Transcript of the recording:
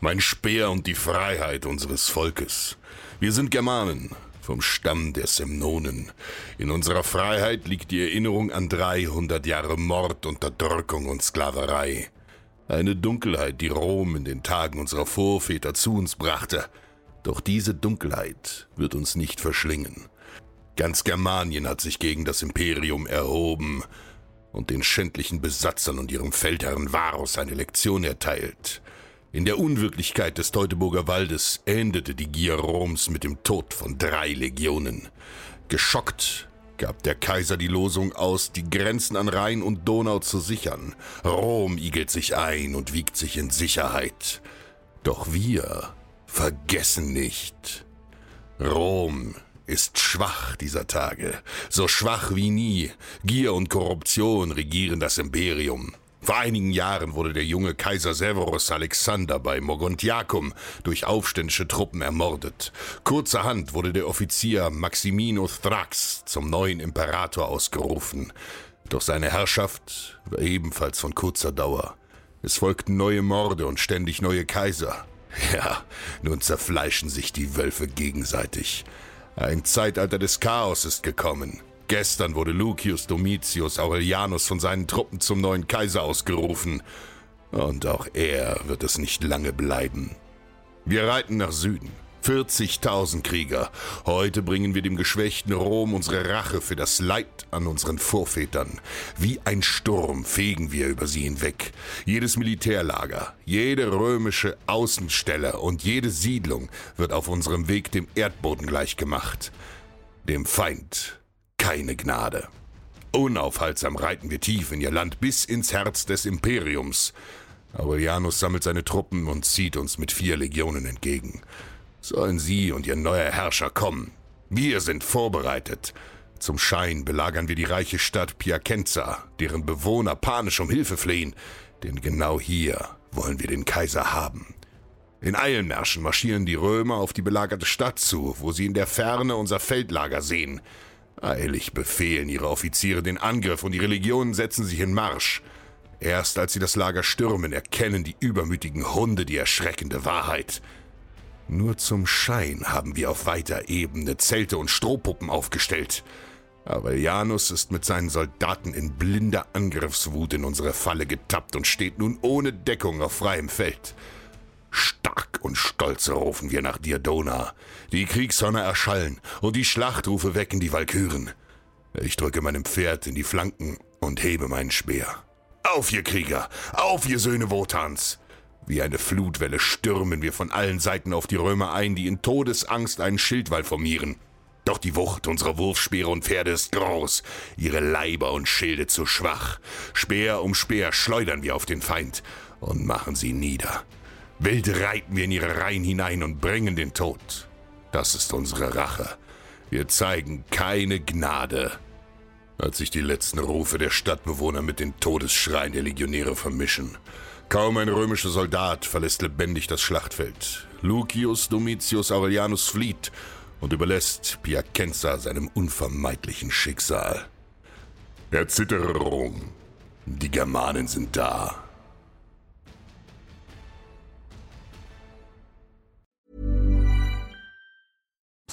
mein Speer und die Freiheit unseres Volkes. Wir sind Germanen, vom Stamm der Semnonen. In unserer Freiheit liegt die Erinnerung an 300 Jahre Mord, Unterdrückung und Sklaverei. Eine Dunkelheit, die Rom in den Tagen unserer Vorväter zu uns brachte. Doch diese Dunkelheit wird uns nicht verschlingen. Ganz Germanien hat sich gegen das Imperium erhoben und den schändlichen Besatzern und ihrem Feldherrn Varus eine Lektion erteilt. In der Unwirklichkeit des Teutoburger Waldes endete die Gier Roms mit dem Tod von drei Legionen. Geschockt gab der Kaiser die Losung aus, die Grenzen an Rhein und Donau zu sichern. Rom igelt sich ein und wiegt sich in Sicherheit. Doch wir vergessen nicht. Rom ist schwach dieser Tage, so schwach wie nie. Gier und Korruption regieren das Imperium. Vor einigen Jahren wurde der junge Kaiser Severus Alexander bei Mogontiacum durch aufständische Truppen ermordet. Kurzerhand wurde der Offizier Maximinus Thrax zum neuen Imperator ausgerufen. Doch seine Herrschaft war ebenfalls von kurzer Dauer. Es folgten neue Morde und ständig neue Kaiser. Ja, nun zerfleischen sich die Wölfe gegenseitig. Ein Zeitalter des Chaos ist gekommen. Gestern wurde Lucius Domitius Aurelianus von seinen Truppen zum neuen Kaiser ausgerufen. Und auch er wird es nicht lange bleiben. Wir reiten nach Süden. 40.000 Krieger. Heute bringen wir dem geschwächten Rom unsere Rache für das Leid an unseren Vorvätern. Wie ein Sturm fegen wir über sie hinweg. Jedes Militärlager, jede römische Außenstelle und jede Siedlung wird auf unserem Weg dem Erdboden gleichgemacht. Dem Feind keine Gnade. Unaufhaltsam reiten wir tief in ihr Land bis ins Herz des Imperiums. Aurelianus sammelt seine Truppen und zieht uns mit vier Legionen entgegen. Sollen sie und ihr neuer Herrscher kommen? Wir sind vorbereitet. Zum Schein belagern wir die reiche Stadt Piacenza, deren Bewohner panisch um Hilfe flehen, denn genau hier wollen wir den Kaiser haben. In Eilmärschen marschieren die Römer auf die belagerte Stadt zu, wo sie in der Ferne unser Feldlager sehen. Eilig befehlen ihre Offiziere den Angriff und ihre Legionen setzen sich in Marsch. Erst als sie das Lager stürmen, erkennen die übermütigen Hunde die erschreckende Wahrheit. Nur zum Schein haben wir auf weiter Ebene Zelte und Strohpuppen aufgestellt. Aber Janus ist mit seinen Soldaten in blinder Angriffswut in unsere Falle getappt und steht nun ohne Deckung auf freiem Feld. Und stolz rufen wir nach dir, Dona. Die Kriegshörner erschallen und die Schlachtrufe wecken die Walküren. Ich drücke meinem Pferd in die Flanken und hebe meinen Speer. Auf, ihr Krieger! Auf, ihr Söhne Wotans! Wie eine Flutwelle stürmen wir von allen Seiten auf die Römer ein, die in Todesangst einen Schildwall formieren. Doch die Wucht unserer Wurfspeere und Pferde ist groß, ihre Leiber und Schilde zu schwach. Speer um Speer schleudern wir auf den Feind und machen sie nieder. Wild reiten wir in ihre Reihen hinein und bringen den Tod. Das ist unsere Rache. Wir zeigen keine Gnade. Als sich die letzten Rufe der Stadtbewohner mit den Todesschreien der Legionäre vermischen. Kaum ein römischer Soldat verlässt lebendig das Schlachtfeld. Lucius Domitius Aurelianus flieht und überlässt Piacenza seinem unvermeidlichen Schicksal. Erzitterung. Die Germanen sind da.